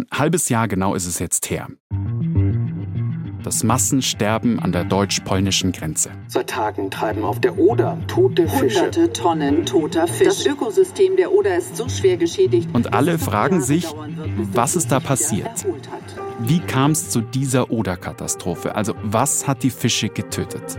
Ein halbes Jahr genau ist es jetzt her. Das Massensterben an der deutsch-polnischen Grenze. Seit Tagen treiben auf der Oder tote Fische. Hunderte Tonnen toter Fisch. Das Ökosystem der Oder ist so schwer geschädigt. Und alle fragen sich, was ist da passiert? Wie kam es zu dieser Oder-Katastrophe? Also was hat die Fische getötet?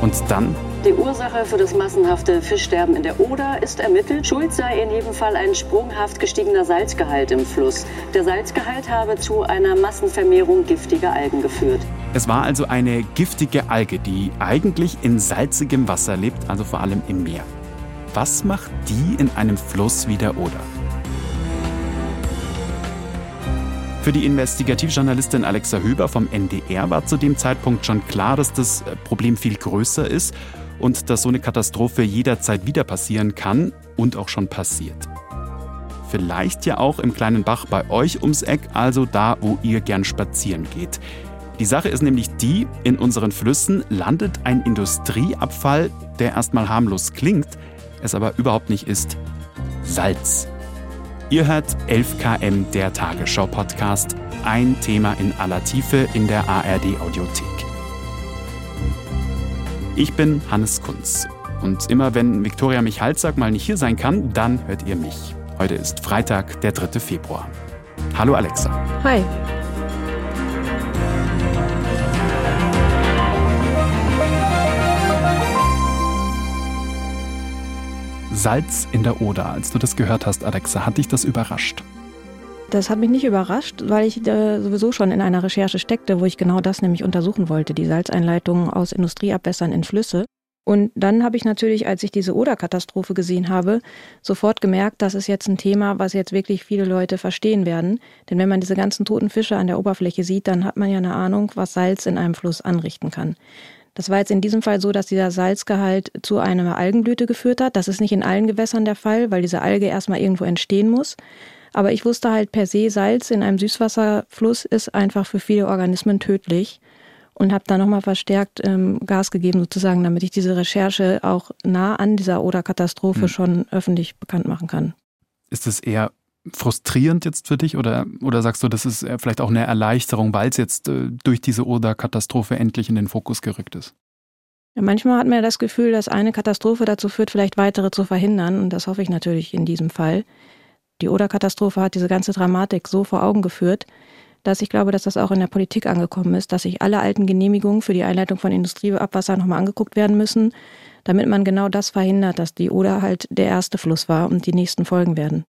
Und dann die Ursache für das massenhafte Fischsterben in der Oder ist ermittelt. Schuld sei in jedem Fall ein sprunghaft gestiegener Salzgehalt im Fluss. Der Salzgehalt habe zu einer Massenvermehrung giftiger Algen geführt. Es war also eine giftige Alge, die eigentlich in salzigem Wasser lebt, also vor allem im Meer. Was macht die in einem Fluss wie der Oder? Für die Investigativjournalistin Alexa Höber vom NDR war zu dem Zeitpunkt schon klar, dass das Problem viel größer ist und dass so eine Katastrophe jederzeit wieder passieren kann und auch schon passiert. Vielleicht ja auch im kleinen Bach bei euch ums Eck, also da, wo ihr gern spazieren geht. Die Sache ist nämlich die, in unseren Flüssen landet ein Industrieabfall, der erstmal harmlos klingt, es aber überhaupt nicht ist. Salz. Ihr hört 11 km der Tagesschau-Podcast. Ein Thema in aller Tiefe in der ARD-Audiothek. Ich bin Hannes Kunz. Und immer wenn Viktoria Michalzack mal nicht hier sein kann, dann hört ihr mich. Heute ist Freitag, der 3. Februar. Hallo Alexa. Hi. Salz in der Oder. Als du das gehört hast, Alexa, hat dich das überrascht? Das hat mich nicht überrascht, weil ich äh, sowieso schon in einer Recherche steckte, wo ich genau das nämlich untersuchen wollte, die Salzeinleitungen aus Industrieabwässern in Flüsse. Und dann habe ich natürlich, als ich diese Oder-Katastrophe gesehen habe, sofort gemerkt, das ist jetzt ein Thema, was jetzt wirklich viele Leute verstehen werden. Denn wenn man diese ganzen toten Fische an der Oberfläche sieht, dann hat man ja eine Ahnung, was Salz in einem Fluss anrichten kann. Das war jetzt in diesem Fall so, dass dieser Salzgehalt zu einer Algenblüte geführt hat. Das ist nicht in allen Gewässern der Fall, weil diese Alge erstmal irgendwo entstehen muss. Aber ich wusste halt per se, Salz in einem Süßwasserfluss ist einfach für viele Organismen tödlich und habe da nochmal verstärkt ähm, Gas gegeben, sozusagen, damit ich diese Recherche auch nah an dieser Oder-Katastrophe hm. schon öffentlich bekannt machen kann. Ist es eher frustrierend jetzt für dich oder, oder sagst du, das ist vielleicht auch eine Erleichterung, weil es jetzt äh, durch diese Oder-Katastrophe endlich in den Fokus gerückt ist? Ja, manchmal hat man das Gefühl, dass eine Katastrophe dazu führt, vielleicht weitere zu verhindern. Und das hoffe ich natürlich in diesem Fall. Die Oder-Katastrophe hat diese ganze Dramatik so vor Augen geführt, dass ich glaube, dass das auch in der Politik angekommen ist, dass sich alle alten Genehmigungen für die Einleitung von Industrieabwasser nochmal angeguckt werden müssen, damit man genau das verhindert, dass die Oder halt der erste Fluss war und die nächsten Folgen werden.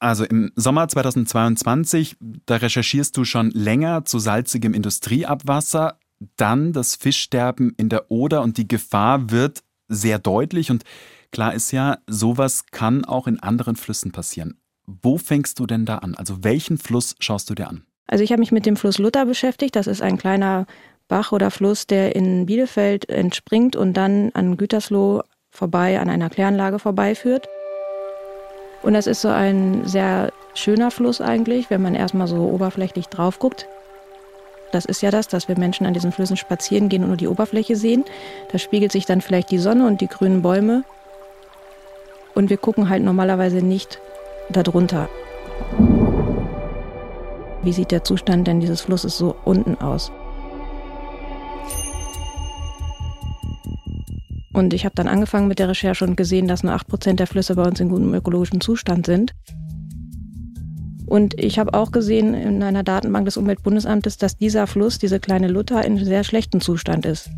Also im Sommer 2022, da recherchierst du schon länger zu salzigem Industrieabwasser, dann das Fischsterben in der Oder und die Gefahr wird sehr deutlich und klar ist ja, sowas kann auch in anderen Flüssen passieren. Wo fängst du denn da an? Also welchen Fluss schaust du dir an? Also ich habe mich mit dem Fluss Luther beschäftigt. Das ist ein kleiner Bach oder Fluss, der in Bielefeld entspringt und dann an Gütersloh vorbei, an einer Kläranlage vorbeiführt. Und das ist so ein sehr schöner Fluss eigentlich, wenn man erstmal so oberflächlich drauf guckt. Das ist ja das, dass wir Menschen an diesen Flüssen spazieren gehen und nur die Oberfläche sehen. Da spiegelt sich dann vielleicht die Sonne und die grünen Bäume. Und wir gucken halt normalerweise nicht darunter. Wie sieht der Zustand denn dieses Flusses so unten aus? Und ich habe dann angefangen mit der Recherche und gesehen, dass nur 8% der Flüsse bei uns in gutem ökologischen Zustand sind. Und ich habe auch gesehen in einer Datenbank des Umweltbundesamtes, dass dieser Fluss, diese kleine Luther, in sehr schlechtem Zustand ist.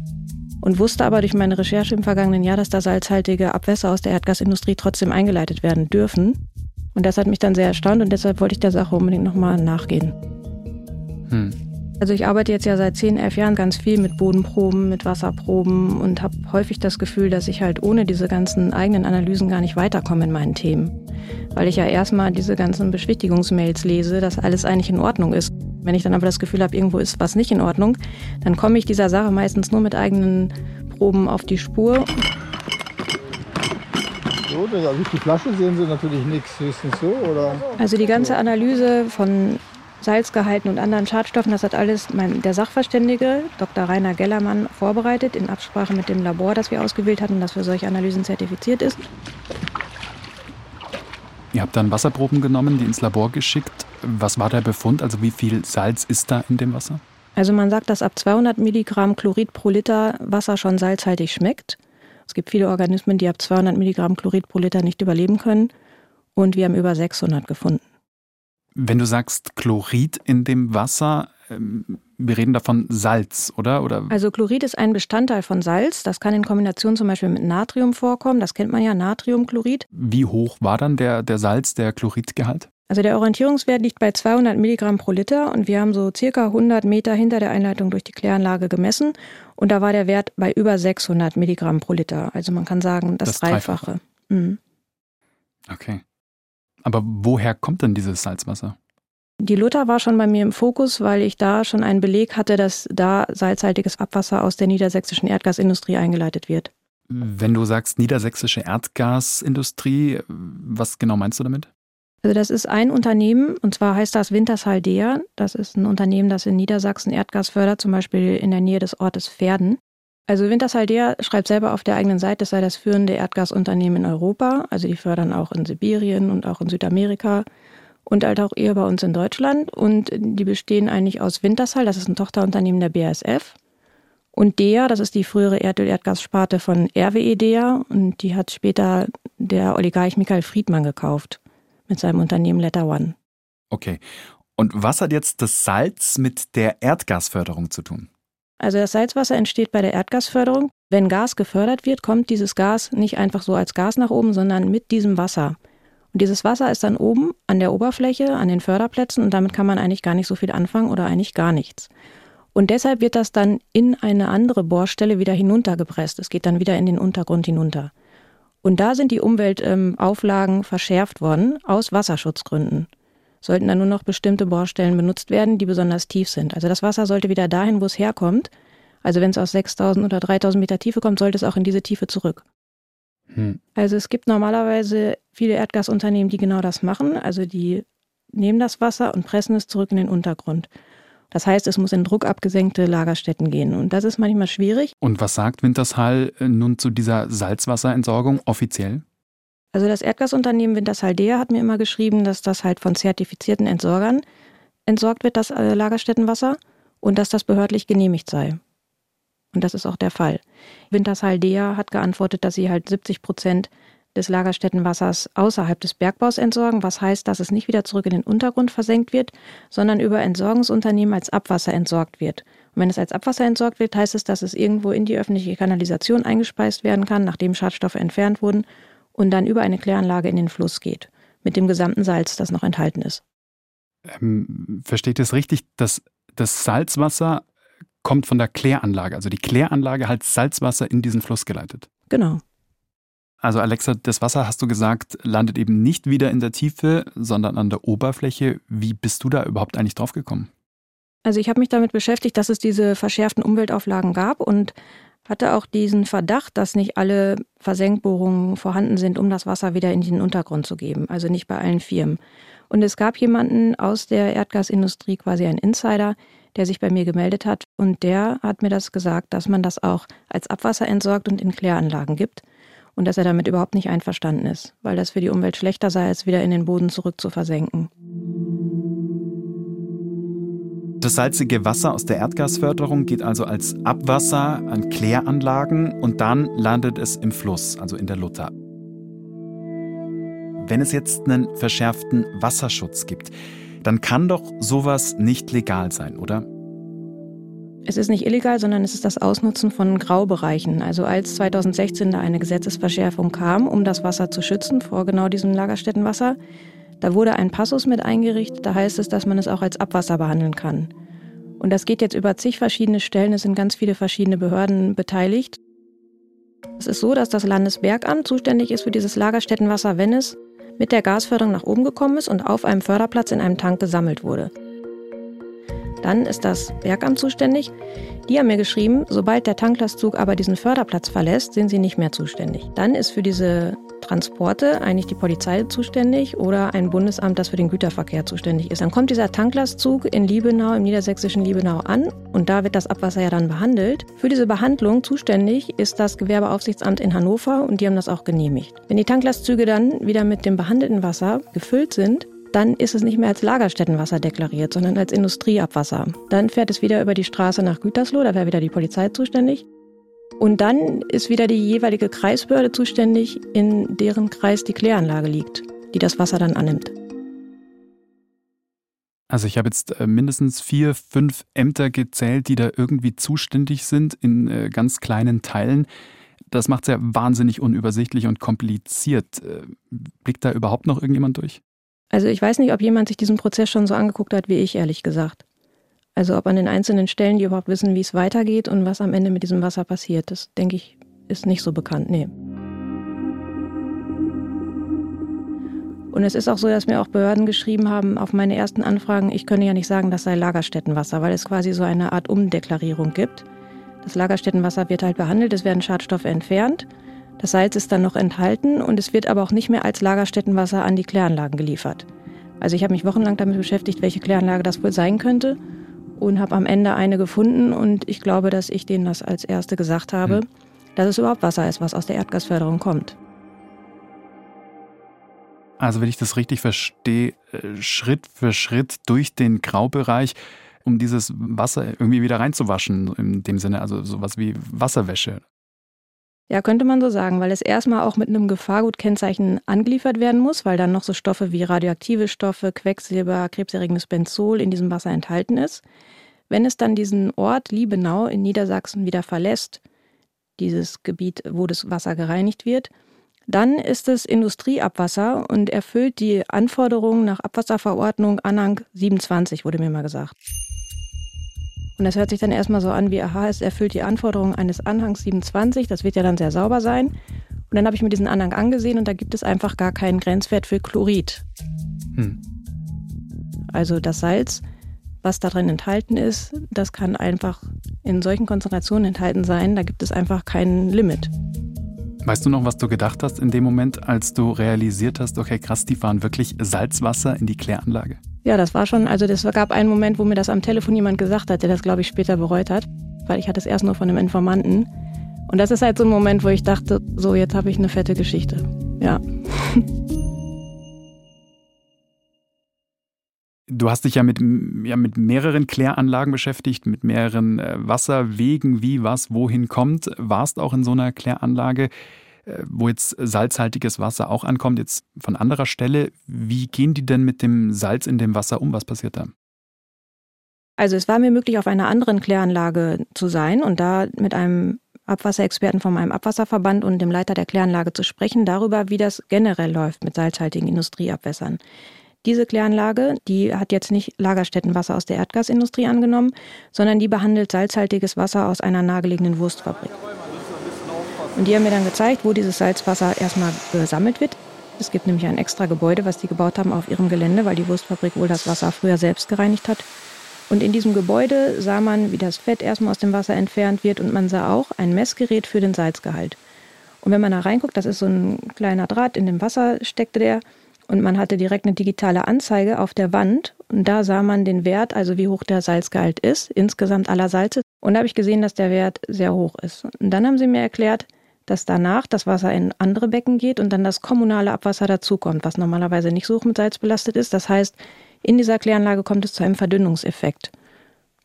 Und wusste aber durch meine Recherche im vergangenen Jahr, dass da salzhaltige Abwässer aus der Erdgasindustrie trotzdem eingeleitet werden dürfen. Und das hat mich dann sehr erstaunt und deshalb wollte ich der Sache unbedingt nochmal nachgehen. Hm. Also ich arbeite jetzt ja seit 10, 11 Jahren ganz viel mit Bodenproben, mit Wasserproben und habe häufig das Gefühl, dass ich halt ohne diese ganzen eigenen Analysen gar nicht weiterkomme in meinen Themen. Weil ich ja erstmal diese ganzen Beschwichtigungsmails lese, dass alles eigentlich in Ordnung ist. Wenn ich dann aber das Gefühl habe, irgendwo ist was nicht in Ordnung, dann komme ich dieser Sache meistens nur mit eigenen Proben auf die Spur. So, also durch die Flasche sehen Sie natürlich nichts, höchstens so, oder? Also die ganze Analyse von Salzgehalten und anderen Schadstoffen, das hat alles mein, der Sachverständige, Dr. Rainer Gellermann, vorbereitet, in Absprache mit dem Labor, das wir ausgewählt hatten, das für solche Analysen zertifiziert ist. Ihr habt dann Wasserproben genommen, die ins Labor geschickt. Was war der Befund? Also wie viel Salz ist da in dem Wasser? Also man sagt, dass ab 200 Milligramm Chlorid pro Liter Wasser schon salzhaltig schmeckt. Es gibt viele Organismen, die ab 200 Milligramm Chlorid pro Liter nicht überleben können. Und wir haben über 600 gefunden. Wenn du sagst Chlorid in dem Wasser, ähm, wir reden davon Salz, oder? oder? Also Chlorid ist ein Bestandteil von Salz. Das kann in Kombination zum Beispiel mit Natrium vorkommen. Das kennt man ja, Natriumchlorid. Wie hoch war dann der, der Salz, der Chloridgehalt? Also der Orientierungswert liegt bei 200 Milligramm pro Liter und wir haben so circa 100 Meter hinter der Einleitung durch die Kläranlage gemessen und da war der Wert bei über 600 Milligramm pro Liter. Also man kann sagen, das, das Dreifache. Dreifache. Mhm. Okay. Aber woher kommt denn dieses Salzwasser? Die Luther war schon bei mir im Fokus, weil ich da schon einen Beleg hatte, dass da salzhaltiges Abwasser aus der niedersächsischen Erdgasindustrie eingeleitet wird. Wenn du sagst niedersächsische Erdgasindustrie, was genau meinst du damit? Also das ist ein Unternehmen, und zwar heißt das Wintershaldea. Das ist ein Unternehmen, das in Niedersachsen Erdgas fördert, zum Beispiel in der Nähe des Ortes Pferden. Also Wintershaldea schreibt selber auf der eigenen Seite, es sei das führende Erdgasunternehmen in Europa. Also die fördern auch in Sibirien und auch in Südamerika und halt auch eher bei uns in Deutschland. Und die bestehen eigentlich aus Wintershall, das ist ein Tochterunternehmen der BASF. Und DEA, das ist die frühere Erdöl-Erdgassparte von RWE DEA und die hat später der Oligarch Michael Friedmann gekauft mit seinem Unternehmen Letter One. Okay. Und was hat jetzt das Salz mit der Erdgasförderung zu tun? Also das Salzwasser entsteht bei der Erdgasförderung. Wenn Gas gefördert wird, kommt dieses Gas nicht einfach so als Gas nach oben, sondern mit diesem Wasser. Und dieses Wasser ist dann oben an der Oberfläche, an den Förderplätzen und damit kann man eigentlich gar nicht so viel anfangen oder eigentlich gar nichts. Und deshalb wird das dann in eine andere Bohrstelle wieder hinuntergepresst. Es geht dann wieder in den Untergrund hinunter. Und da sind die Umweltauflagen ähm, verschärft worden aus Wasserschutzgründen. Sollten dann nur noch bestimmte Bohrstellen benutzt werden, die besonders tief sind. Also das Wasser sollte wieder dahin, wo es herkommt. Also wenn es aus 6000 oder 3000 Meter Tiefe kommt, sollte es auch in diese Tiefe zurück. Hm. Also es gibt normalerweise viele Erdgasunternehmen, die genau das machen. Also die nehmen das Wasser und pressen es zurück in den Untergrund. Das heißt, es muss in druckabgesenkte Lagerstätten gehen. Und das ist manchmal schwierig. Und was sagt Wintershall äh, nun zu dieser Salzwasserentsorgung offiziell? Also das Erdgasunternehmen Wintershall-Dea hat mir immer geschrieben, dass das halt von zertifizierten Entsorgern entsorgt wird, das äh, Lagerstättenwasser, und dass das behördlich genehmigt sei. Und das ist auch der Fall. Wintershall-Dea hat geantwortet, dass sie halt 70 Prozent des Lagerstättenwassers außerhalb des Bergbaus entsorgen, was heißt, dass es nicht wieder zurück in den Untergrund versenkt wird, sondern über Entsorgungsunternehmen als Abwasser entsorgt wird. Und wenn es als Abwasser entsorgt wird, heißt es, dass es irgendwo in die öffentliche Kanalisation eingespeist werden kann, nachdem Schadstoffe entfernt wurden, und dann über eine Kläranlage in den Fluss geht, mit dem gesamten Salz, das noch enthalten ist. Ähm, versteht ihr es richtig, dass das Salzwasser kommt von der Kläranlage. Also die Kläranlage hat Salzwasser in diesen Fluss geleitet. Genau. Also Alexa, das Wasser, hast du gesagt, landet eben nicht wieder in der Tiefe, sondern an der Oberfläche. Wie bist du da überhaupt eigentlich drauf gekommen? Also ich habe mich damit beschäftigt, dass es diese verschärften Umweltauflagen gab und hatte auch diesen Verdacht, dass nicht alle Versenkbohrungen vorhanden sind, um das Wasser wieder in den Untergrund zu geben. Also nicht bei allen Firmen. Und es gab jemanden aus der Erdgasindustrie, quasi ein Insider, der sich bei mir gemeldet hat. Und der hat mir das gesagt, dass man das auch als Abwasser entsorgt und in Kläranlagen gibt. Und dass er damit überhaupt nicht einverstanden ist, weil das für die Umwelt schlechter sei, als wieder in den Boden zurück zu versenken. Das salzige Wasser aus der Erdgasförderung geht also als Abwasser an Kläranlagen und dann landet es im Fluss, also in der Lutter. Wenn es jetzt einen verschärften Wasserschutz gibt, dann kann doch sowas nicht legal sein, oder? Es ist nicht illegal, sondern es ist das Ausnutzen von Graubereichen. Also als 2016 da eine Gesetzesverschärfung kam, um das Wasser zu schützen vor genau diesem Lagerstättenwasser, da wurde ein Passus mit eingerichtet, da heißt es, dass man es auch als Abwasser behandeln kann. Und das geht jetzt über zig verschiedene Stellen, es sind ganz viele verschiedene Behörden beteiligt. Es ist so, dass das Landesbergamt zuständig ist für dieses Lagerstättenwasser, wenn es mit der Gasförderung nach oben gekommen ist und auf einem Förderplatz in einem Tank gesammelt wurde. Dann ist das Bergamt zuständig. Die haben mir geschrieben, sobald der Tanklastzug aber diesen Förderplatz verlässt, sind sie nicht mehr zuständig. Dann ist für diese Transporte eigentlich die Polizei zuständig oder ein Bundesamt, das für den Güterverkehr zuständig ist. Dann kommt dieser Tanklastzug in Liebenau, im niedersächsischen Liebenau an und da wird das Abwasser ja dann behandelt. Für diese Behandlung zuständig ist das Gewerbeaufsichtsamt in Hannover und die haben das auch genehmigt. Wenn die Tanklastzüge dann wieder mit dem behandelten Wasser gefüllt sind, dann ist es nicht mehr als Lagerstättenwasser deklariert, sondern als Industrieabwasser. Dann fährt es wieder über die Straße nach Gütersloh, da wäre wieder die Polizei zuständig. Und dann ist wieder die jeweilige Kreisbehörde zuständig, in deren Kreis die Kläranlage liegt, die das Wasser dann annimmt. Also ich habe jetzt äh, mindestens vier, fünf Ämter gezählt, die da irgendwie zuständig sind in äh, ganz kleinen Teilen. Das macht es ja wahnsinnig unübersichtlich und kompliziert. Äh, blickt da überhaupt noch irgendjemand durch? Also ich weiß nicht, ob jemand sich diesen Prozess schon so angeguckt hat wie ich, ehrlich gesagt. Also ob an den einzelnen Stellen die überhaupt wissen, wie es weitergeht und was am Ende mit diesem Wasser passiert, das denke ich, ist nicht so bekannt. Nee. Und es ist auch so, dass mir auch Behörden geschrieben haben auf meine ersten Anfragen, ich könne ja nicht sagen, das sei Lagerstättenwasser, weil es quasi so eine Art Umdeklarierung gibt. Das Lagerstättenwasser wird halt behandelt, es werden Schadstoffe entfernt, das Salz ist dann noch enthalten und es wird aber auch nicht mehr als Lagerstättenwasser an die Kläranlagen geliefert. Also ich habe mich wochenlang damit beschäftigt, welche Kläranlage das wohl sein könnte und habe am Ende eine gefunden und ich glaube, dass ich denen das als erste gesagt habe, hm. dass es überhaupt Wasser ist, was aus der Erdgasförderung kommt. Also wenn ich das richtig verstehe, äh, Schritt für Schritt durch den Graubereich, um dieses Wasser irgendwie wieder reinzuwaschen, in dem Sinne, also sowas wie Wasserwäsche. Ja, könnte man so sagen, weil es erstmal auch mit einem Gefahrgutkennzeichen angeliefert werden muss, weil dann noch so Stoffe wie radioaktive Stoffe, Quecksilber, krebserregendes Benzol in diesem Wasser enthalten ist. Wenn es dann diesen Ort Liebenau in Niedersachsen wieder verlässt, dieses Gebiet, wo das Wasser gereinigt wird, dann ist es Industrieabwasser und erfüllt die Anforderungen nach Abwasserverordnung Anhang 27, wurde mir mal gesagt. Und das hört sich dann erstmal so an wie, aha, es erfüllt die Anforderungen eines Anhangs 27, das wird ja dann sehr sauber sein. Und dann habe ich mir diesen Anhang angesehen und da gibt es einfach gar keinen Grenzwert für Chlorid. Hm. Also das Salz, was da drin enthalten ist, das kann einfach in solchen Konzentrationen enthalten sein, da gibt es einfach kein Limit. Weißt du noch, was du gedacht hast in dem Moment, als du realisiert hast, okay, krass, die fahren wirklich Salzwasser in die Kläranlage? Ja, das war schon, also das gab einen Moment, wo mir das am Telefon jemand gesagt hat, der das, glaube ich, später bereut hat, weil ich hatte es erst nur von einem Informanten. Und das ist halt so ein Moment, wo ich dachte, so, jetzt habe ich eine fette Geschichte. Ja. Du hast dich ja mit, ja mit mehreren Kläranlagen beschäftigt, mit mehreren äh, Wasserwegen, wie was wohin kommt. Warst auch in so einer Kläranlage. Äh, wo jetzt salzhaltiges Wasser auch ankommt, jetzt von anderer Stelle. Wie gehen die denn mit dem Salz in dem Wasser um? Was passiert da? Also es war mir möglich, auf einer anderen Kläranlage zu sein und da mit einem Abwasserexperten von meinem Abwasserverband und dem Leiter der Kläranlage zu sprechen darüber, wie das generell läuft mit salzhaltigen Industrieabwässern. Diese Kläranlage, die hat jetzt nicht Lagerstättenwasser aus der Erdgasindustrie angenommen, sondern die behandelt salzhaltiges Wasser aus einer nahegelegenen Wurstfabrik. Und die haben mir dann gezeigt, wo dieses Salzwasser erstmal gesammelt wird. Es gibt nämlich ein extra Gebäude, was die gebaut haben auf ihrem Gelände, weil die Wurstfabrik wohl das Wasser früher selbst gereinigt hat. Und in diesem Gebäude sah man, wie das Fett erstmal aus dem Wasser entfernt wird und man sah auch ein Messgerät für den Salzgehalt. Und wenn man da reinguckt, das ist so ein kleiner Draht, in dem Wasser steckte der und man hatte direkt eine digitale Anzeige auf der Wand und da sah man den Wert, also wie hoch der Salzgehalt ist, insgesamt aller Salze. Und da habe ich gesehen, dass der Wert sehr hoch ist. Und dann haben sie mir erklärt, dass danach das Wasser in andere Becken geht und dann das kommunale Abwasser dazukommt, was normalerweise nicht so hoch mit Salz belastet ist. Das heißt, in dieser Kläranlage kommt es zu einem Verdünnungseffekt.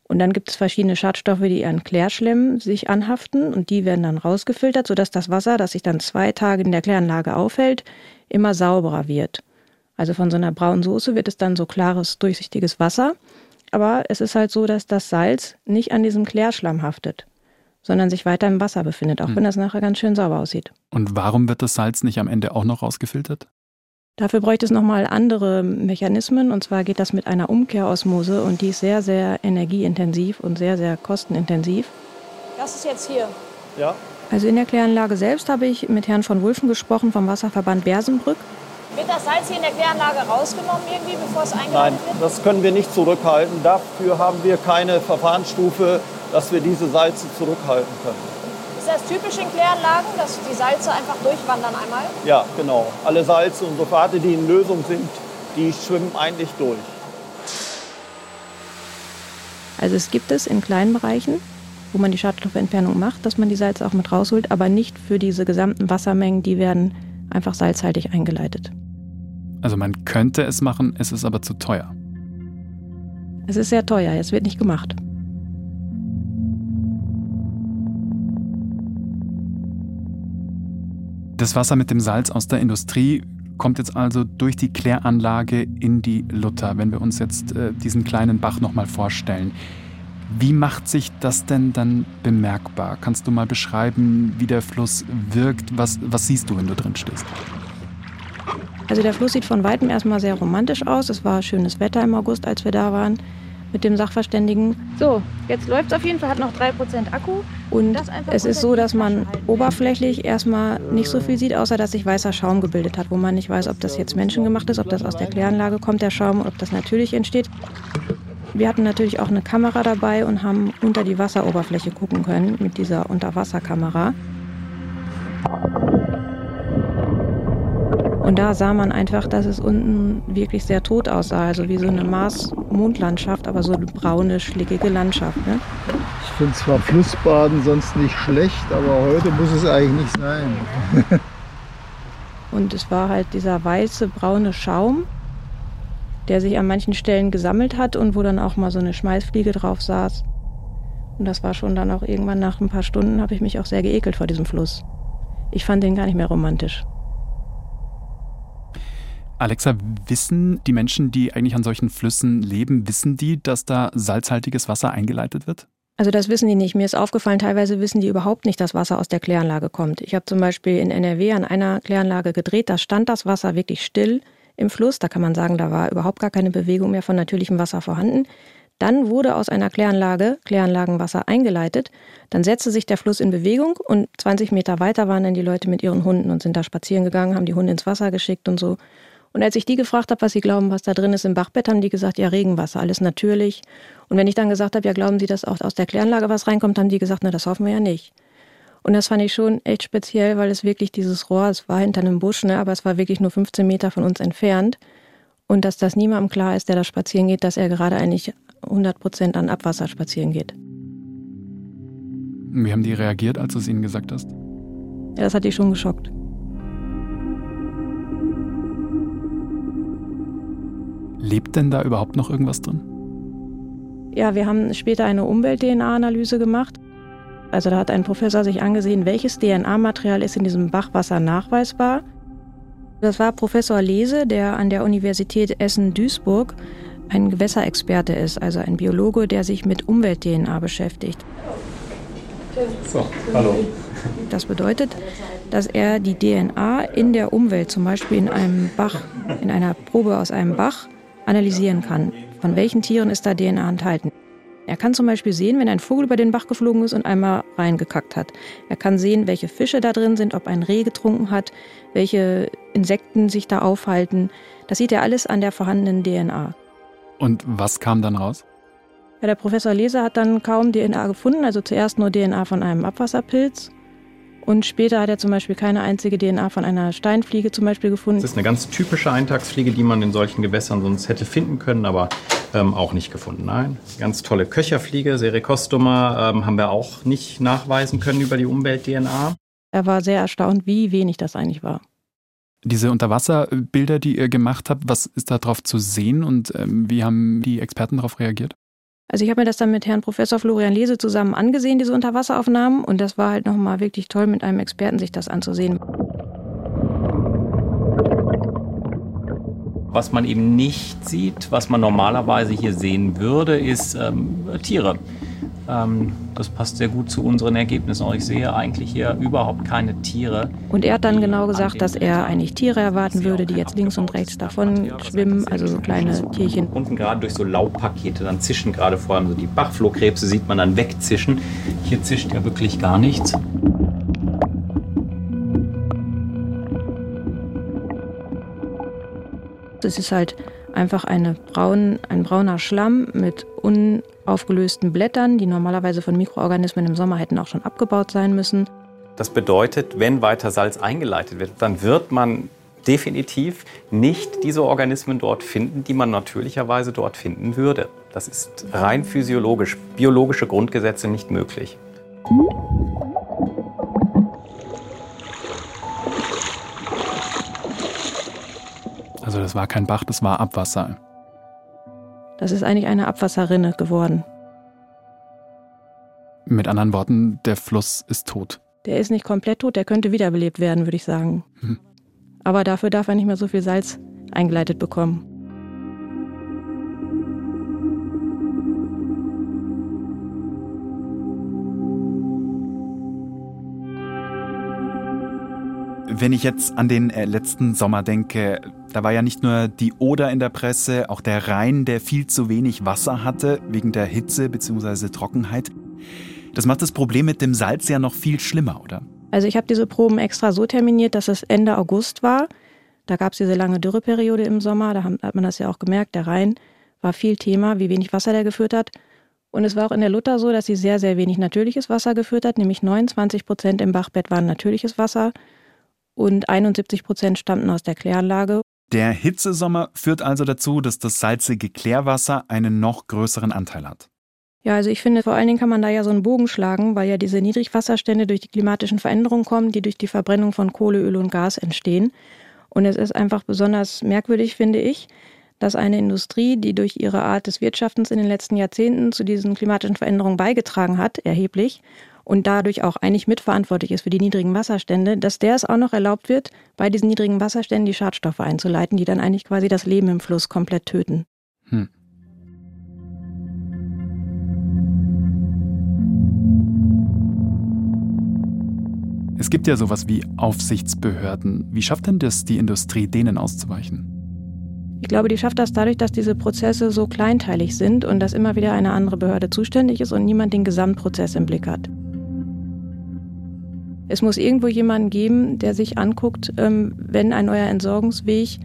Und dann gibt es verschiedene Schadstoffe, die an Klärschlemm sich anhaften und die werden dann rausgefiltert, sodass das Wasser, das sich dann zwei Tage in der Kläranlage aufhält, immer sauberer wird. Also von so einer braunen Soße wird es dann so klares, durchsichtiges Wasser. Aber es ist halt so, dass das Salz nicht an diesem Klärschlamm haftet sondern sich weiter im Wasser befindet, auch hm. wenn das nachher ganz schön sauber aussieht. Und warum wird das Salz nicht am Ende auch noch rausgefiltert? Dafür bräuchte es nochmal andere Mechanismen. Und zwar geht das mit einer Umkehrosmose und die ist sehr, sehr energieintensiv und sehr, sehr kostenintensiv. Das ist jetzt hier. Ja. Also in der Kläranlage selbst habe ich mit Herrn von Wulfen gesprochen vom Wasserverband Bersenbrück. Wird das Salz hier in der Kläranlage rausgenommen irgendwie, bevor es eingeleitet wird? Nein, das können wir nicht zurückhalten. Dafür haben wir keine Verfahrensstufe dass wir diese Salze zurückhalten können. Ist das typisch in Kläranlagen, dass die Salze einfach durchwandern einmal? Ja, genau. Alle Salze und Sulfate, die in Lösung sind, die schwimmen eigentlich durch. Also es gibt es in kleinen Bereichen, wo man die Schadstoffentfernung macht, dass man die Salze auch mit rausholt, aber nicht für diese gesamten Wassermengen, die werden einfach salzhaltig eingeleitet. Also man könnte es machen, es ist aber zu teuer. Es ist sehr teuer, es wird nicht gemacht. Das Wasser mit dem Salz aus der Industrie kommt jetzt also durch die Kläranlage in die Lutter. Wenn wir uns jetzt äh, diesen kleinen Bach nochmal vorstellen. Wie macht sich das denn dann bemerkbar? Kannst du mal beschreiben, wie der Fluss wirkt? Was, was siehst du, wenn du drin stehst? Also der Fluss sieht von weitem erstmal sehr romantisch aus. Es war schönes Wetter im August, als wir da waren mit dem Sachverständigen. So, jetzt läuft es auf jeden Fall, hat noch 3% Akku. Und es ist so, dass man oberflächlich erstmal nicht so viel sieht, außer dass sich weißer Schaum gebildet hat, wo man nicht weiß, ob das jetzt menschengemacht ist, ob das aus der Kläranlage kommt, der Schaum, ob das natürlich entsteht. Wir hatten natürlich auch eine Kamera dabei und haben unter die Wasseroberfläche gucken können mit dieser Unterwasserkamera. Und da sah man einfach, dass es unten wirklich sehr tot aussah, also wie so eine Mars-Mondlandschaft, aber so eine braune, schlickige Landschaft. Ne? Ich finde zwar Flussbaden sonst nicht schlecht, aber heute muss es eigentlich nicht sein. Und es war halt dieser weiße, braune Schaum, der sich an manchen Stellen gesammelt hat und wo dann auch mal so eine Schmeißfliege drauf saß. Und das war schon dann auch irgendwann nach ein paar Stunden, habe ich mich auch sehr geekelt vor diesem Fluss. Ich fand den gar nicht mehr romantisch. Alexa, wissen die Menschen, die eigentlich an solchen Flüssen leben, wissen die, dass da salzhaltiges Wasser eingeleitet wird? Also das wissen die nicht. Mir ist aufgefallen, teilweise wissen die überhaupt nicht, dass Wasser aus der Kläranlage kommt. Ich habe zum Beispiel in NRW an einer Kläranlage gedreht, da stand das Wasser wirklich still im Fluss. Da kann man sagen, da war überhaupt gar keine Bewegung mehr von natürlichem Wasser vorhanden. Dann wurde aus einer Kläranlage Kläranlagenwasser eingeleitet. Dann setzte sich der Fluss in Bewegung und 20 Meter weiter waren dann die Leute mit ihren Hunden und sind da spazieren gegangen, haben die Hunde ins Wasser geschickt und so. Und als ich die gefragt habe, was sie glauben, was da drin ist im Bachbett, haben die gesagt, ja, Regenwasser, alles natürlich. Und wenn ich dann gesagt habe, ja, glauben Sie, dass auch aus der Kläranlage was reinkommt, haben die gesagt, na, das hoffen wir ja nicht. Und das fand ich schon echt speziell, weil es wirklich dieses Rohr, es war hinter einem Busch, ne, aber es war wirklich nur 15 Meter von uns entfernt. Und dass das niemandem klar ist, der da spazieren geht, dass er gerade eigentlich 100 Prozent an Abwasser spazieren geht. Wie haben die reagiert, als du es ihnen gesagt hast? Ja, das hat die schon geschockt. Lebt denn da überhaupt noch irgendwas drin? Ja, wir haben später eine Umwelt-DNA-Analyse gemacht. Also da hat ein Professor sich angesehen, welches DNA-Material ist in diesem Bachwasser nachweisbar. Das war Professor Lese, der an der Universität Essen-Duisburg ein Gewässerexperte ist, also ein Biologe, der sich mit Umwelt-DNA beschäftigt. So, hallo. Das bedeutet, dass er die DNA in der Umwelt, zum Beispiel in einem Bach, in einer Probe aus einem Bach, analysieren kann. Von welchen Tieren ist da DNA enthalten? Er kann zum Beispiel sehen, wenn ein Vogel über den Bach geflogen ist und einmal reingekackt hat. Er kann sehen, welche Fische da drin sind, ob ein Reh getrunken hat, welche Insekten sich da aufhalten. Das sieht er alles an der vorhandenen DNA. Und was kam dann raus? Ja, der Professor Leser hat dann kaum DNA gefunden, also zuerst nur DNA von einem Abwasserpilz und später hat er zum Beispiel keine einzige DNA von einer Steinfliege zum Beispiel gefunden. Das ist eine ganz typische Eintagsfliege, die man in solchen Gewässern sonst hätte finden können, aber ähm, auch nicht gefunden. Nein, ganz tolle Köcherfliege, Sericostoma, ähm, haben wir auch nicht nachweisen können über die Umwelt-DNA. Er war sehr erstaunt, wie wenig das eigentlich war. Diese Unterwasserbilder, die ihr gemacht habt, was ist da drauf zu sehen und ähm, wie haben die Experten darauf reagiert? Also ich habe mir das dann mit Herrn Professor Florian Lese zusammen angesehen, diese Unterwasseraufnahmen. Und das war halt nochmal wirklich toll, mit einem Experten sich das anzusehen. Was man eben nicht sieht, was man normalerweise hier sehen würde, ist ähm, Tiere. Ähm, das passt sehr gut zu unseren Ergebnissen. Auch ich sehe eigentlich hier überhaupt keine Tiere. Und er hat dann genau gesagt, dass er eigentlich Tiere erwarten würde, die jetzt links und rechts davon schwimmen, also so kleine Tierchen. Unten gerade durch so Laubpakete, dann zischen gerade vor allem so die Bachflohkrebse, sieht man dann wegzischen. Hier zischt ja wirklich gar nichts. Das ist halt einfach eine braun, ein brauner Schlamm mit unaufgelösten Blättern, die normalerweise von Mikroorganismen im Sommer hätten auch schon abgebaut sein müssen. Das bedeutet, wenn weiter Salz eingeleitet wird, dann wird man definitiv nicht diese Organismen dort finden, die man natürlicherweise dort finden würde. Das ist rein physiologisch, biologische Grundgesetze nicht möglich. Also das war kein Bach, das war Abwasser. Das ist eigentlich eine Abwasserrinne geworden. Mit anderen Worten, der Fluss ist tot. Der ist nicht komplett tot, der könnte wiederbelebt werden, würde ich sagen. Hm. Aber dafür darf er nicht mehr so viel Salz eingeleitet bekommen. Wenn ich jetzt an den äh, letzten Sommer denke, da war ja nicht nur die Oder in der Presse, auch der Rhein, der viel zu wenig Wasser hatte wegen der Hitze bzw. Trockenheit. Das macht das Problem mit dem Salz ja noch viel schlimmer, oder? Also ich habe diese Proben extra so terminiert, dass es Ende August war. Da gab es diese lange Dürreperiode im Sommer, da hat man das ja auch gemerkt, der Rhein war viel Thema, wie wenig Wasser der geführt hat. Und es war auch in der Luther so, dass sie sehr, sehr wenig natürliches Wasser geführt hat, nämlich 29 Prozent im Bachbett waren natürliches Wasser und 71 Prozent stammten aus der Kläranlage. Der Hitzesommer führt also dazu, dass das salzige Klärwasser einen noch größeren Anteil hat. Ja, also ich finde, vor allen Dingen kann man da ja so einen Bogen schlagen, weil ja diese Niedrigwasserstände durch die klimatischen Veränderungen kommen, die durch die Verbrennung von Kohle, Öl und Gas entstehen. Und es ist einfach besonders merkwürdig, finde ich, dass eine Industrie, die durch ihre Art des Wirtschaftens in den letzten Jahrzehnten zu diesen klimatischen Veränderungen beigetragen hat, erheblich, und dadurch auch eigentlich mitverantwortlich ist für die niedrigen Wasserstände, dass der es auch noch erlaubt wird, bei diesen niedrigen Wasserständen die Schadstoffe einzuleiten, die dann eigentlich quasi das Leben im Fluss komplett töten. Hm. Es gibt ja sowas wie Aufsichtsbehörden. Wie schafft denn das die Industrie, denen auszuweichen? Ich glaube, die schafft das dadurch, dass diese Prozesse so kleinteilig sind und dass immer wieder eine andere Behörde zuständig ist und niemand den Gesamtprozess im Blick hat. Es muss irgendwo jemanden geben, der sich anguckt, ähm, wenn ein neuer Entsorgungsweg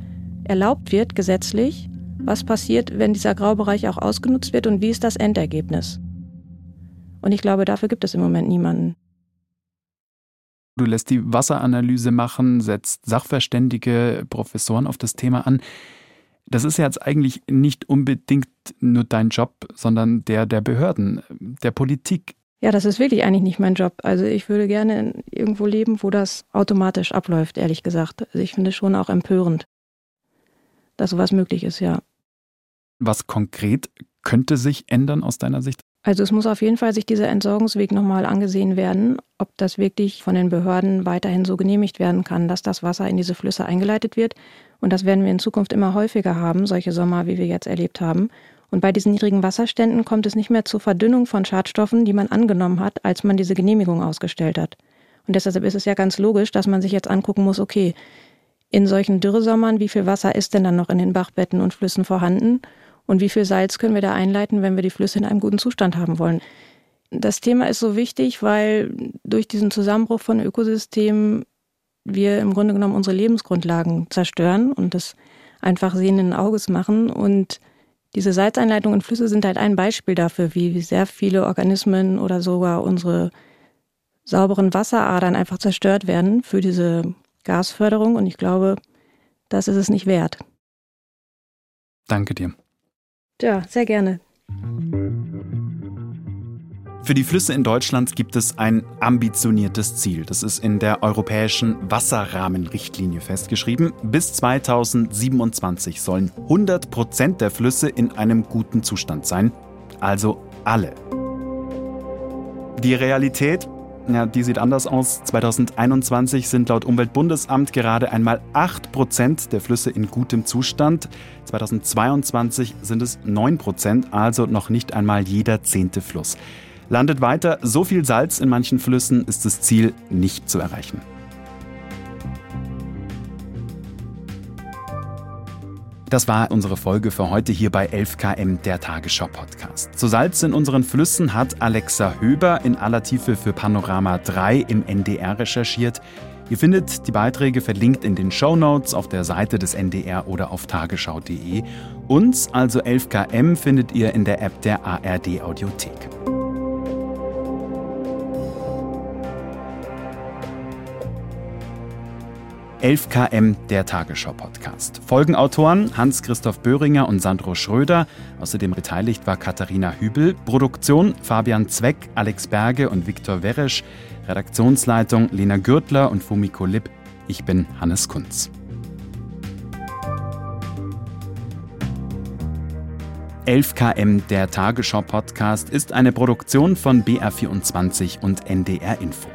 erlaubt wird, gesetzlich, was passiert, wenn dieser Graubereich auch ausgenutzt wird und wie ist das Endergebnis. Und ich glaube, dafür gibt es im Moment niemanden. Du lässt die Wasseranalyse machen, setzt Sachverständige, Professoren auf das Thema an. Das ist ja jetzt eigentlich nicht unbedingt nur dein Job, sondern der der Behörden, der Politik. Ja, das ist wirklich eigentlich nicht mein Job. Also ich würde gerne irgendwo leben, wo das automatisch abläuft, ehrlich gesagt. Also ich finde es schon auch empörend, dass sowas möglich ist, ja. Was konkret könnte sich ändern aus deiner Sicht? Also es muss auf jeden Fall sich dieser Entsorgungsweg nochmal angesehen werden, ob das wirklich von den Behörden weiterhin so genehmigt werden kann, dass das Wasser in diese Flüsse eingeleitet wird. Und das werden wir in Zukunft immer häufiger haben, solche Sommer, wie wir jetzt erlebt haben. Und bei diesen niedrigen Wasserständen kommt es nicht mehr zur Verdünnung von Schadstoffen, die man angenommen hat, als man diese Genehmigung ausgestellt hat. Und deshalb ist es ja ganz logisch, dass man sich jetzt angucken muss, okay, in solchen Dürresommern, wie viel Wasser ist denn dann noch in den Bachbetten und Flüssen vorhanden? Und wie viel Salz können wir da einleiten, wenn wir die Flüsse in einem guten Zustand haben wollen? Das Thema ist so wichtig, weil durch diesen Zusammenbruch von Ökosystemen wir im Grunde genommen unsere Lebensgrundlagen zerstören und das einfach sehenden Auges machen. Und diese Salzeinleitungen in Flüsse sind halt ein Beispiel dafür, wie sehr viele Organismen oder sogar unsere sauberen Wasseradern einfach zerstört werden für diese Gasförderung. Und ich glaube, das ist es nicht wert. Danke dir. Ja, sehr gerne. Für die Flüsse in Deutschland gibt es ein ambitioniertes Ziel. Das ist in der europäischen Wasserrahmenrichtlinie festgeschrieben. Bis 2027 sollen 100 Prozent der Flüsse in einem guten Zustand sein. Also alle. Die Realität ja, die sieht anders aus. 2021 sind laut Umweltbundesamt gerade einmal 8% der Flüsse in gutem Zustand. 2022 sind es 9%, also noch nicht einmal jeder zehnte Fluss. Landet weiter so viel Salz in manchen Flüssen, ist das Ziel nicht zu erreichen. Das war unsere Folge für heute hier bei 11KM, der Tagesschau Podcast. Zu Salz in unseren Flüssen hat Alexa Höber in aller Tiefe für Panorama 3 im NDR recherchiert. Ihr findet die Beiträge verlinkt in den Show Notes auf der Seite des NDR oder auf tagesschau.de. Uns, also 11KM, findet ihr in der App der ARD Audiothek. 11 km der Tagesschau-Podcast. Folgenautoren Hans-Christoph Böhringer und Sandro Schröder. Außerdem beteiligt war Katharina Hübel. Produktion Fabian Zweck, Alex Berge und Viktor Weresch. Redaktionsleitung Lena Gürtler und Fumiko Lipp. Ich bin Hannes Kunz. 11 km der Tagesschau-Podcast ist eine Produktion von BR24 und NDR Info.